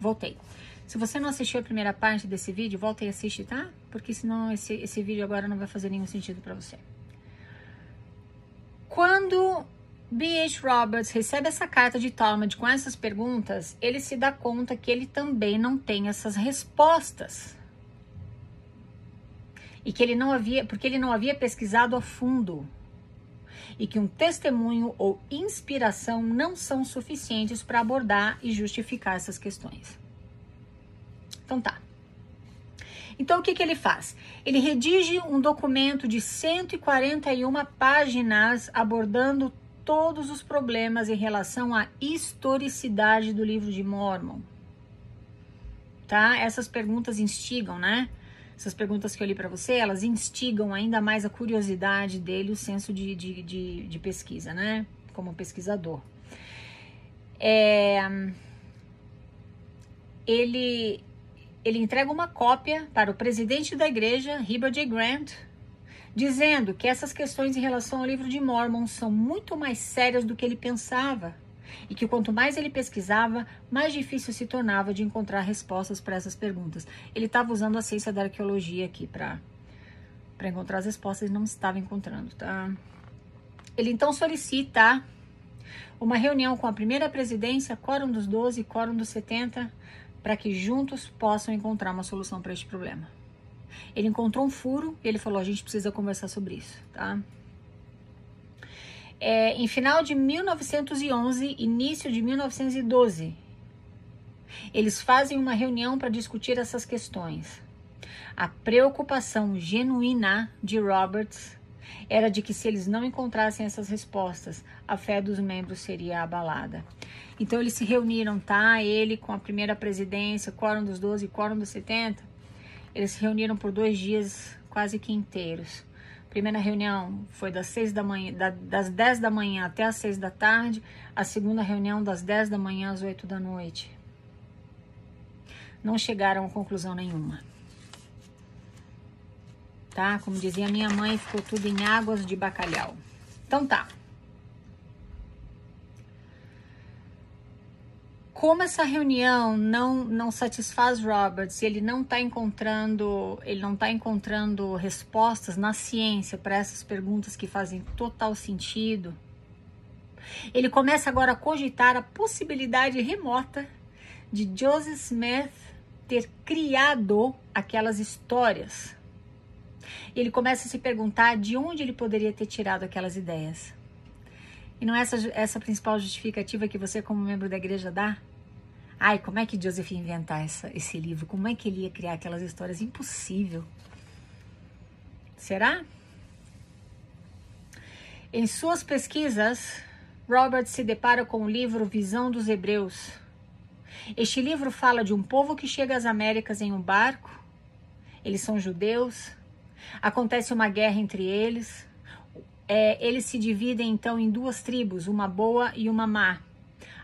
voltei. Se você não assistiu a primeira parte desse vídeo, volta e assiste, tá? Porque senão esse, esse vídeo agora não vai fazer nenhum sentido para você. Quando B.H. Roberts recebe essa carta de Talmud com essas perguntas, ele se dá conta que ele também não tem essas respostas. E que ele não havia, porque ele não havia pesquisado a fundo. E que um testemunho ou inspiração não são suficientes para abordar e justificar essas questões. Então tá. Então o que, que ele faz? Ele redige um documento de 141 páginas abordando todos os problemas em relação à historicidade do livro de Mormon. Tá? Essas perguntas instigam, né? Essas perguntas que eu li para você, elas instigam ainda mais a curiosidade dele, o senso de, de, de, de pesquisa, né? Como pesquisador. É, ele, ele entrega uma cópia para o presidente da igreja, Heber J. Grant, dizendo que essas questões em relação ao livro de Mormon são muito mais sérias do que ele pensava e que quanto mais ele pesquisava, mais difícil se tornava de encontrar respostas para essas perguntas. Ele estava usando a ciência da arqueologia aqui para para encontrar as respostas e não estava encontrando, tá? Ele então solicita uma reunião com a primeira presidência, Quórum dos 12 e Quórum dos 70, para que juntos possam encontrar uma solução para este problema. Ele encontrou um furo e ele falou: a gente precisa conversar sobre isso, tá? É, em final de 1911, início de 1912, eles fazem uma reunião para discutir essas questões. A preocupação genuína de Roberts era de que se eles não encontrassem essas respostas, a fé dos membros seria abalada. Então eles se reuniram, tá? Ele com a primeira presidência, quórum dos 12 quórum dos 70, eles se reuniram por dois dias quase que inteiros. Primeira reunião foi das, seis da manhã, da, das 10 da manhã até as 6 da tarde. A segunda reunião das 10 da manhã às 8 da noite. Não chegaram a conclusão nenhuma. Tá? Como dizia minha mãe, ficou tudo em águas de bacalhau. Então tá. Como essa reunião não não satisfaz Roberts, ele não está encontrando, ele não está encontrando respostas na ciência para essas perguntas que fazem total sentido. Ele começa agora a cogitar a possibilidade remota de Joseph Smith ter criado aquelas histórias. Ele começa a se perguntar de onde ele poderia ter tirado aquelas ideias. E não é essa, essa principal justificativa que você, como membro da igreja, dá? Ai, como é que Joseph ia inventar essa, esse livro? Como é que ele ia criar aquelas histórias? Impossível. Será? Em suas pesquisas, Robert se depara com o livro Visão dos Hebreus. Este livro fala de um povo que chega às Américas em um barco. Eles são judeus. Acontece uma guerra entre eles é, eles se dividem então em duas tribos, uma boa e uma má.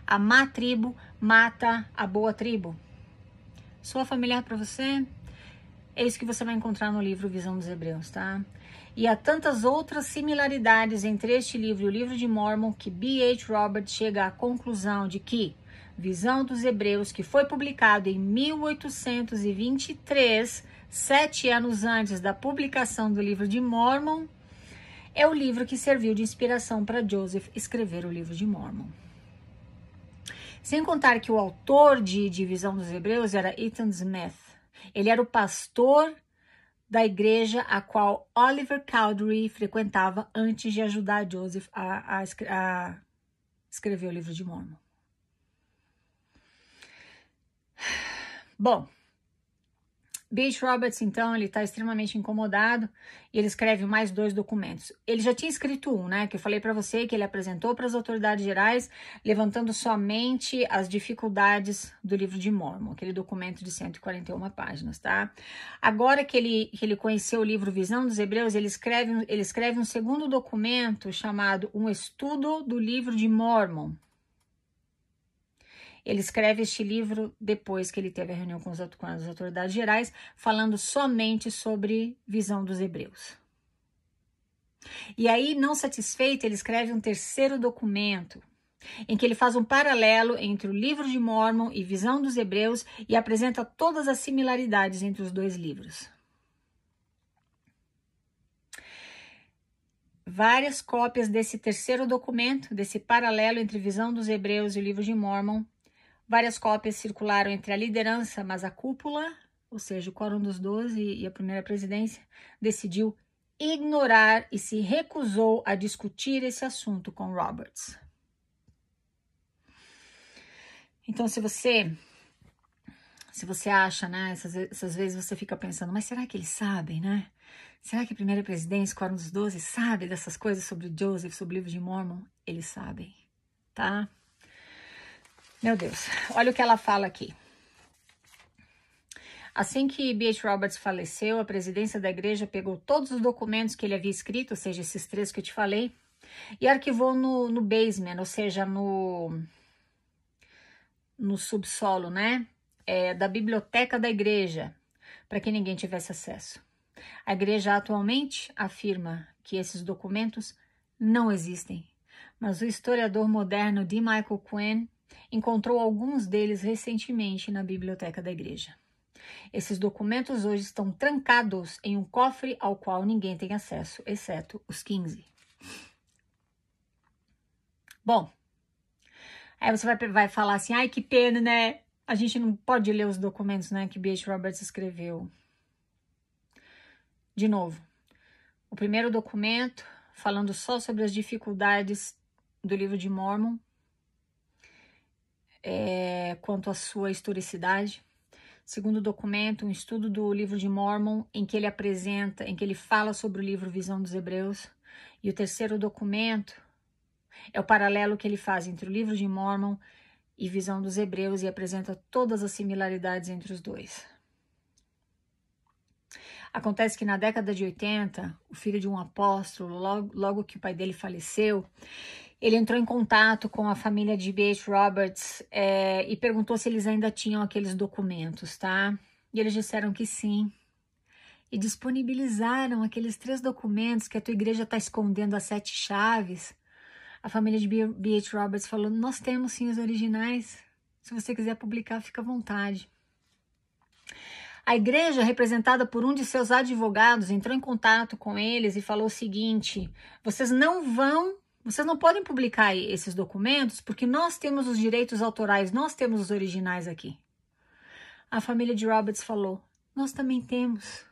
A má tribo mata a boa tribo. Soa familiar para você? É isso que você vai encontrar no livro Visão dos Hebreus, tá? E há tantas outras similaridades entre este livro e o livro de Mormon que B.H. Roberts chega à conclusão de que Visão dos Hebreus, que foi publicado em 1823, sete anos antes da publicação do livro de Mormon, é o livro que serviu de inspiração para Joseph escrever o livro de Mormon. Sem contar que o autor de Divisão dos Hebreus era Ethan Smith. Ele era o pastor da igreja a qual Oliver Cowdery frequentava antes de ajudar Joseph a, a, a escrever o livro de Mormon. Bom, Beach Roberts, então, ele está extremamente incomodado e ele escreve mais dois documentos. Ele já tinha escrito um, né? Que eu falei para você que ele apresentou para as autoridades gerais, levantando somente as dificuldades do livro de Mormon, aquele documento de 141 páginas, tá? Agora que ele, que ele conheceu o livro Visão dos Hebreus, ele escreve, ele escreve um segundo documento chamado Um Estudo do Livro de Mormon, ele escreve este livro depois que ele teve a reunião com, os, com as autoridades gerais, falando somente sobre visão dos hebreus. E aí, não satisfeito, ele escreve um terceiro documento, em que ele faz um paralelo entre o livro de Mormon e Visão dos Hebreus e apresenta todas as similaridades entre os dois livros. Várias cópias desse terceiro documento, desse paralelo entre Visão dos Hebreus e o livro de Mormon, várias cópias circularam entre a liderança, mas a cúpula, ou seja, o Quórum dos Doze e a primeira presidência, decidiu ignorar e se recusou a discutir esse assunto com Roberts. Então, se você se você acha, né, essas, essas vezes você fica pensando, mas será que eles sabem, né? Será que a primeira presidência, Quórum dos Doze, sabe dessas coisas sobre Joseph, sobre o livro de Mormon? Eles sabem, tá? Meu Deus, olha o que ela fala aqui. Assim que B.H. Roberts faleceu, a presidência da igreja pegou todos os documentos que ele havia escrito, ou seja, esses três que eu te falei, e arquivou no, no basement, ou seja, no, no subsolo, né? É, da biblioteca da igreja, para que ninguém tivesse acesso. A igreja atualmente afirma que esses documentos não existem, mas o historiador moderno D. Michael Quinn encontrou alguns deles recentemente na biblioteca da igreja. Esses documentos hoje estão trancados em um cofre ao qual ninguém tem acesso, exceto os 15. Bom, aí você vai, vai falar assim, ai que pena, né? A gente não pode ler os documentos né, que B.H. Roberts escreveu. De novo, o primeiro documento falando só sobre as dificuldades do livro de Mormon, é, quanto à sua historicidade. Segundo documento, um estudo do livro de Mormon em que ele apresenta, em que ele fala sobre o livro Visão dos Hebreus. E o terceiro documento é o paralelo que ele faz entre o livro de Mormon e Visão dos Hebreus e apresenta todas as similaridades entre os dois. Acontece que na década de 80, o filho de um apóstolo, logo, logo que o pai dele faleceu, ele entrou em contato com a família de B.H. Roberts é, e perguntou se eles ainda tinham aqueles documentos, tá? E eles disseram que sim. E disponibilizaram aqueles três documentos que a tua igreja está escondendo as sete chaves. A família de B.H. Roberts falou: Nós temos sim os originais. Se você quiser publicar, fica à vontade. A igreja, representada por um de seus advogados, entrou em contato com eles e falou o seguinte: vocês não vão vocês não podem publicar esses documentos porque nós temos os direitos autorais, nós temos os originais aqui. A família de Roberts falou: Nós também temos.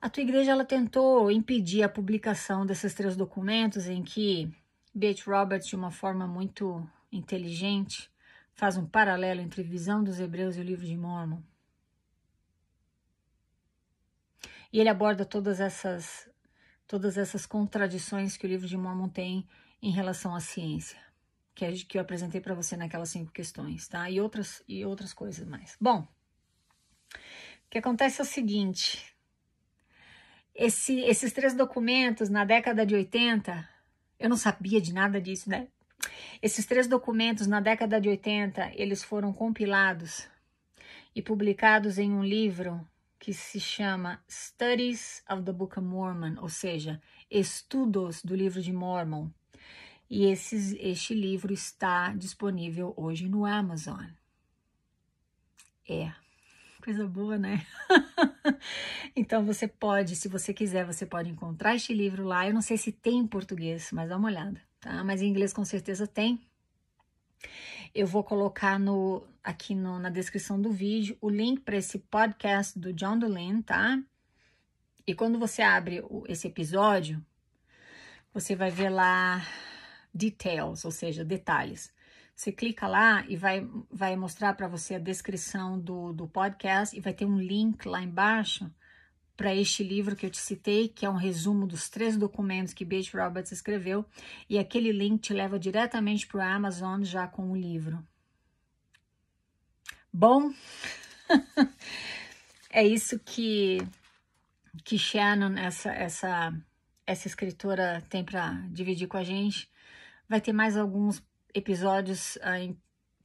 A tua igreja ela tentou impedir a publicação desses três documentos em que B.H. Roberts, de uma forma muito inteligente, faz um paralelo entre Visão dos Hebreus e o Livro de Mormon. E ele aborda todas essas todas essas contradições que o livro de Mormon tem em relação à ciência, que, é, que eu apresentei para você naquelas cinco questões, tá? E outras, e outras coisas mais. Bom, o que acontece é o seguinte: esse, esses três documentos, na década de 80, eu não sabia de nada disso, né? Esses três documentos, na década de 80, eles foram compilados e publicados em um livro que se chama Studies of the Book of Mormon, ou seja, Estudos do Livro de Mormon. E esses, este livro está disponível hoje no Amazon. É, coisa boa, né? então você pode, se você quiser, você pode encontrar este livro lá. Eu não sei se tem em português, mas dá uma olhada, tá? Mas em inglês com certeza tem. Eu vou colocar no, aqui no, na descrição do vídeo o link para esse podcast do John Dolin, tá? E quando você abre o, esse episódio, você vai ver lá details, ou seja, detalhes. Você clica lá e vai, vai mostrar para você a descrição do, do podcast e vai ter um link lá embaixo para este livro que eu te citei, que é um resumo dos três documentos que Beth Roberts escreveu, e aquele link te leva diretamente para o Amazon já com o livro. Bom, é isso que que Shannon, essa essa essa escritora tem para dividir com a gente. Vai ter mais alguns episódios uh, em,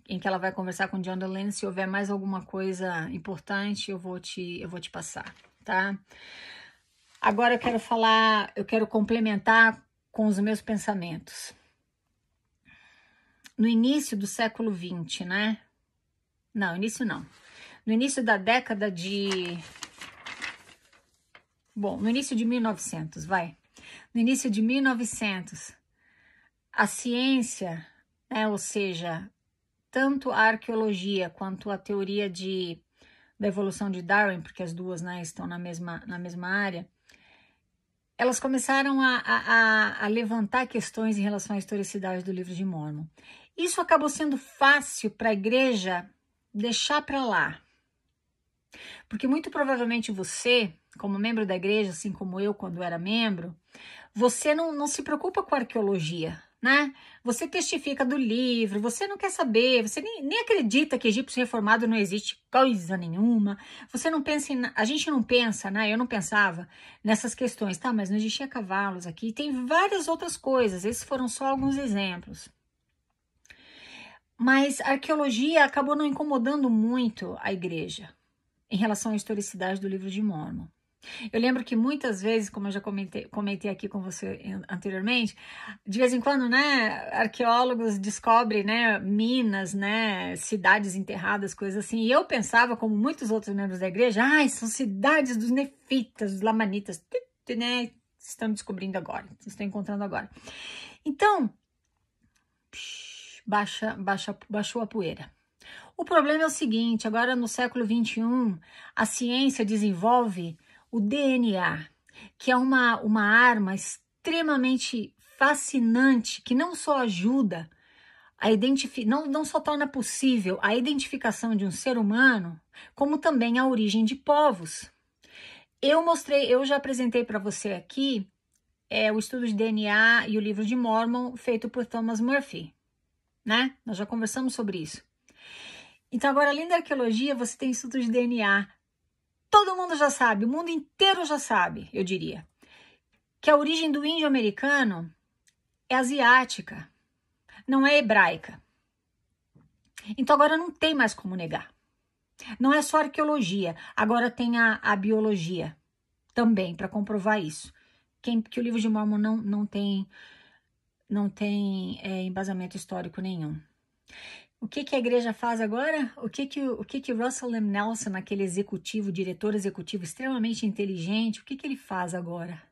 em, que ela vai conversar com John Delaney. Se houver mais alguma coisa importante, eu vou te eu vou te passar tá? Agora eu quero falar, eu quero complementar com os meus pensamentos. no início do século XX, né? Não, início não. No início da década de. Bom, no início de 1900, vai. No início de 1900, a ciência, né, ou seja, tanto a arqueologia quanto a teoria de, da evolução de Darwin, porque as duas né, estão na mesma, na mesma área, elas começaram a, a, a levantar questões em relação à historicidade do livro de Mormon. Isso acabou sendo fácil para a igreja deixar para lá. Porque muito provavelmente você, como membro da igreja, assim como eu quando era membro, você não, não se preocupa com arqueologia, né? Você testifica do livro, você não quer saber, você nem, nem acredita que egípcio reformado não existe coisa nenhuma. Você não pensa em. A gente não pensa, né? Eu não pensava nessas questões, tá? Mas não existia cavalos aqui. Tem várias outras coisas. Esses foram só alguns exemplos. Mas a arqueologia acabou não incomodando muito a igreja em relação à historicidade do livro de Mormon. Eu lembro que muitas vezes, como eu já comentei, comentei aqui com você anteriormente, de vez em quando, né, arqueólogos descobrem, né, minas, né, cidades enterradas, coisas assim. E eu pensava, como muitos outros membros da igreja, ai, ah, são cidades dos nefitas, dos lamanitas, né, estão descobrindo agora, estão encontrando agora. Então, baixa, baixa, baixou a poeira. O problema é o seguinte: agora no século 21, a ciência desenvolve o DNA, que é uma, uma arma extremamente fascinante que não só ajuda a identificar, não, não só torna possível a identificação de um ser humano, como também a origem de povos. Eu mostrei, eu já apresentei para você aqui é, o estudo de DNA e o livro de Mormon feito por Thomas Murphy, né? Nós já conversamos sobre isso. Então, agora, além da arqueologia, você tem estudo de DNA, todo mundo já sabe, o mundo inteiro já sabe, eu diria, que a origem do índio americano é asiática, não é hebraica. Então agora não tem mais como negar. Não é só arqueologia, agora tem a, a biologia também para comprovar isso. Quem, que o livro de Mormon não, não tem, não tem é, embasamento histórico nenhum. O que, que a igreja faz agora? O que que o que que Russell M. Nelson, aquele executivo, diretor executivo extremamente inteligente, o que que ele faz agora?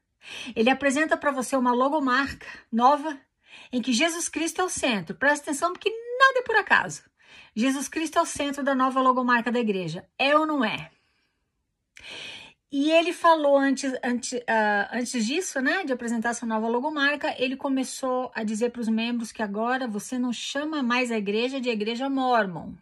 Ele apresenta para você uma logomarca nova em que Jesus Cristo é o centro. Presta atenção porque nada é por acaso. Jesus Cristo é o centro da nova logomarca da igreja. É ou não é? E ele falou antes, antes, uh, antes disso, né, de apresentar essa nova logomarca, ele começou a dizer para os membros que agora você não chama mais a igreja de igreja mormon.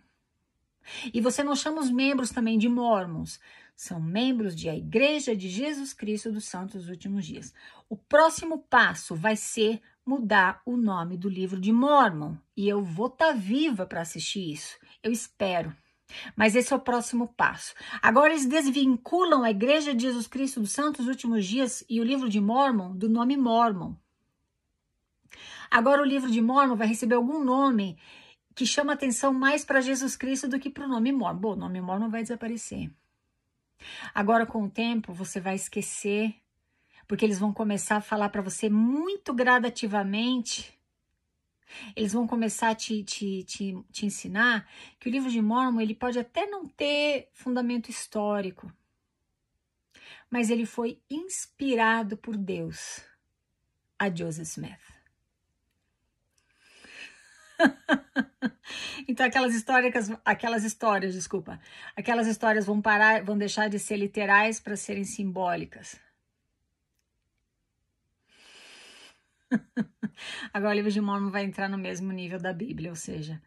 E você não chama os membros também de mormons. São membros de a Igreja de Jesus Cristo dos Santos dos Últimos Dias. O próximo passo vai ser mudar o nome do livro de Mormon. E eu vou estar tá viva para assistir isso. Eu espero. Mas esse é o próximo passo. Agora eles desvinculam a Igreja de Jesus Cristo dos Santos Últimos Dias e o livro de Mormon do nome Mormon. Agora o livro de Mormon vai receber algum nome que chama atenção mais para Jesus Cristo do que para o nome Mormon. Bom, o nome Mormon vai desaparecer. Agora, com o tempo, você vai esquecer, porque eles vão começar a falar para você muito gradativamente eles vão começar a te, te, te, te ensinar que o livro de Mormon ele pode até não ter fundamento histórico, mas ele foi inspirado por Deus a Joseph Smith. então aquelas histórias, aquelas histórias, desculpa, aquelas histórias vão parar, vão deixar de ser literais para serem simbólicas. Agora o livro de Mormon vai entrar no mesmo nível da Bíblia, ou seja,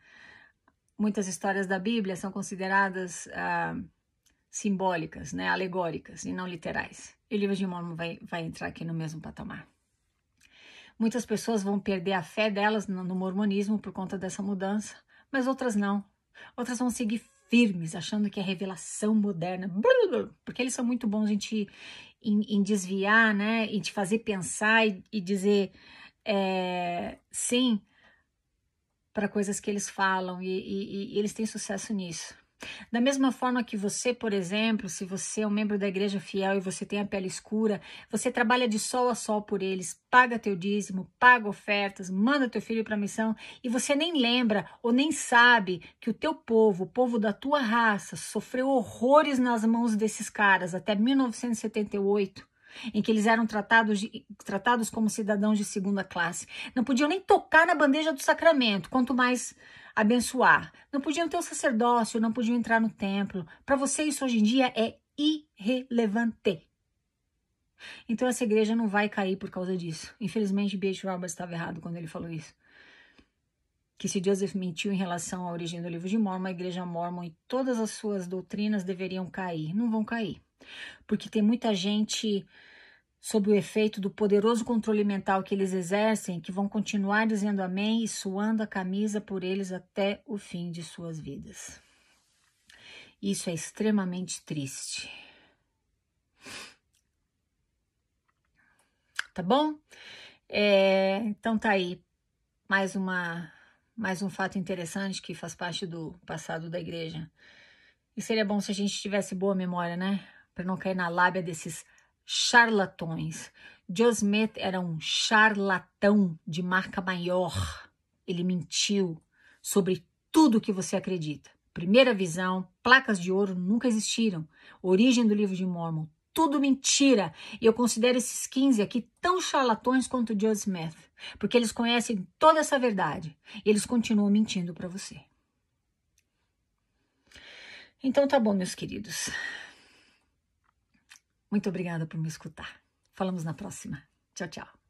muitas histórias da Bíblia são consideradas ah, simbólicas, né, alegóricas e não literais. E o livro de Mormon vai, vai entrar aqui no mesmo patamar. Muitas pessoas vão perder a fé delas no, no mormonismo por conta dessa mudança, mas outras não. Outras vão seguir firmes, achando que é revelação moderna, porque eles são muito bons em te em, em desviar, né, em te fazer pensar e, e dizer é, sim para coisas que eles falam. E, e, e, eles têm sucesso nisso. Da mesma forma que você, por exemplo, se você é um membro da igreja fiel e você tem a pele escura, você trabalha de sol a sol por eles, paga teu dízimo, paga ofertas, manda teu filho para a missão e você nem lembra ou nem sabe que o teu povo, o povo da tua raça, sofreu horrores nas mãos desses caras até 1978 em que eles eram tratados, de, tratados como cidadãos de segunda classe. Não podiam nem tocar na bandeja do sacramento, quanto mais abençoar. Não podiam ter o sacerdócio, não podiam entrar no templo. Para você, isso hoje em dia é irrelevante. Então, essa igreja não vai cair por causa disso. Infelizmente, B.H. Roberts estava errado quando ele falou isso. Que se Joseph mentiu em relação à origem do livro de Mormon, a igreja Mormon e todas as suas doutrinas deveriam cair. Não vão cair. Porque tem muita gente sob o efeito do poderoso controle mental que eles exercem, que vão continuar dizendo amém e suando a camisa por eles até o fim de suas vidas. Isso é extremamente triste. Tá bom? É, então tá aí mais uma mais um fato interessante que faz parte do passado da igreja. E seria bom se a gente tivesse boa memória, né? Para não cair na lábia desses charlatões. Joe Smith era um charlatão de marca maior. Ele mentiu sobre tudo que você acredita. Primeira visão, placas de ouro nunca existiram. Origem do livro de Mormon, tudo mentira. E eu considero esses 15 aqui tão charlatões quanto Joe Smith, porque eles conhecem toda essa verdade e eles continuam mentindo para você. Então tá bom, meus queridos. Muito obrigada por me escutar. Falamos na próxima. Tchau, tchau.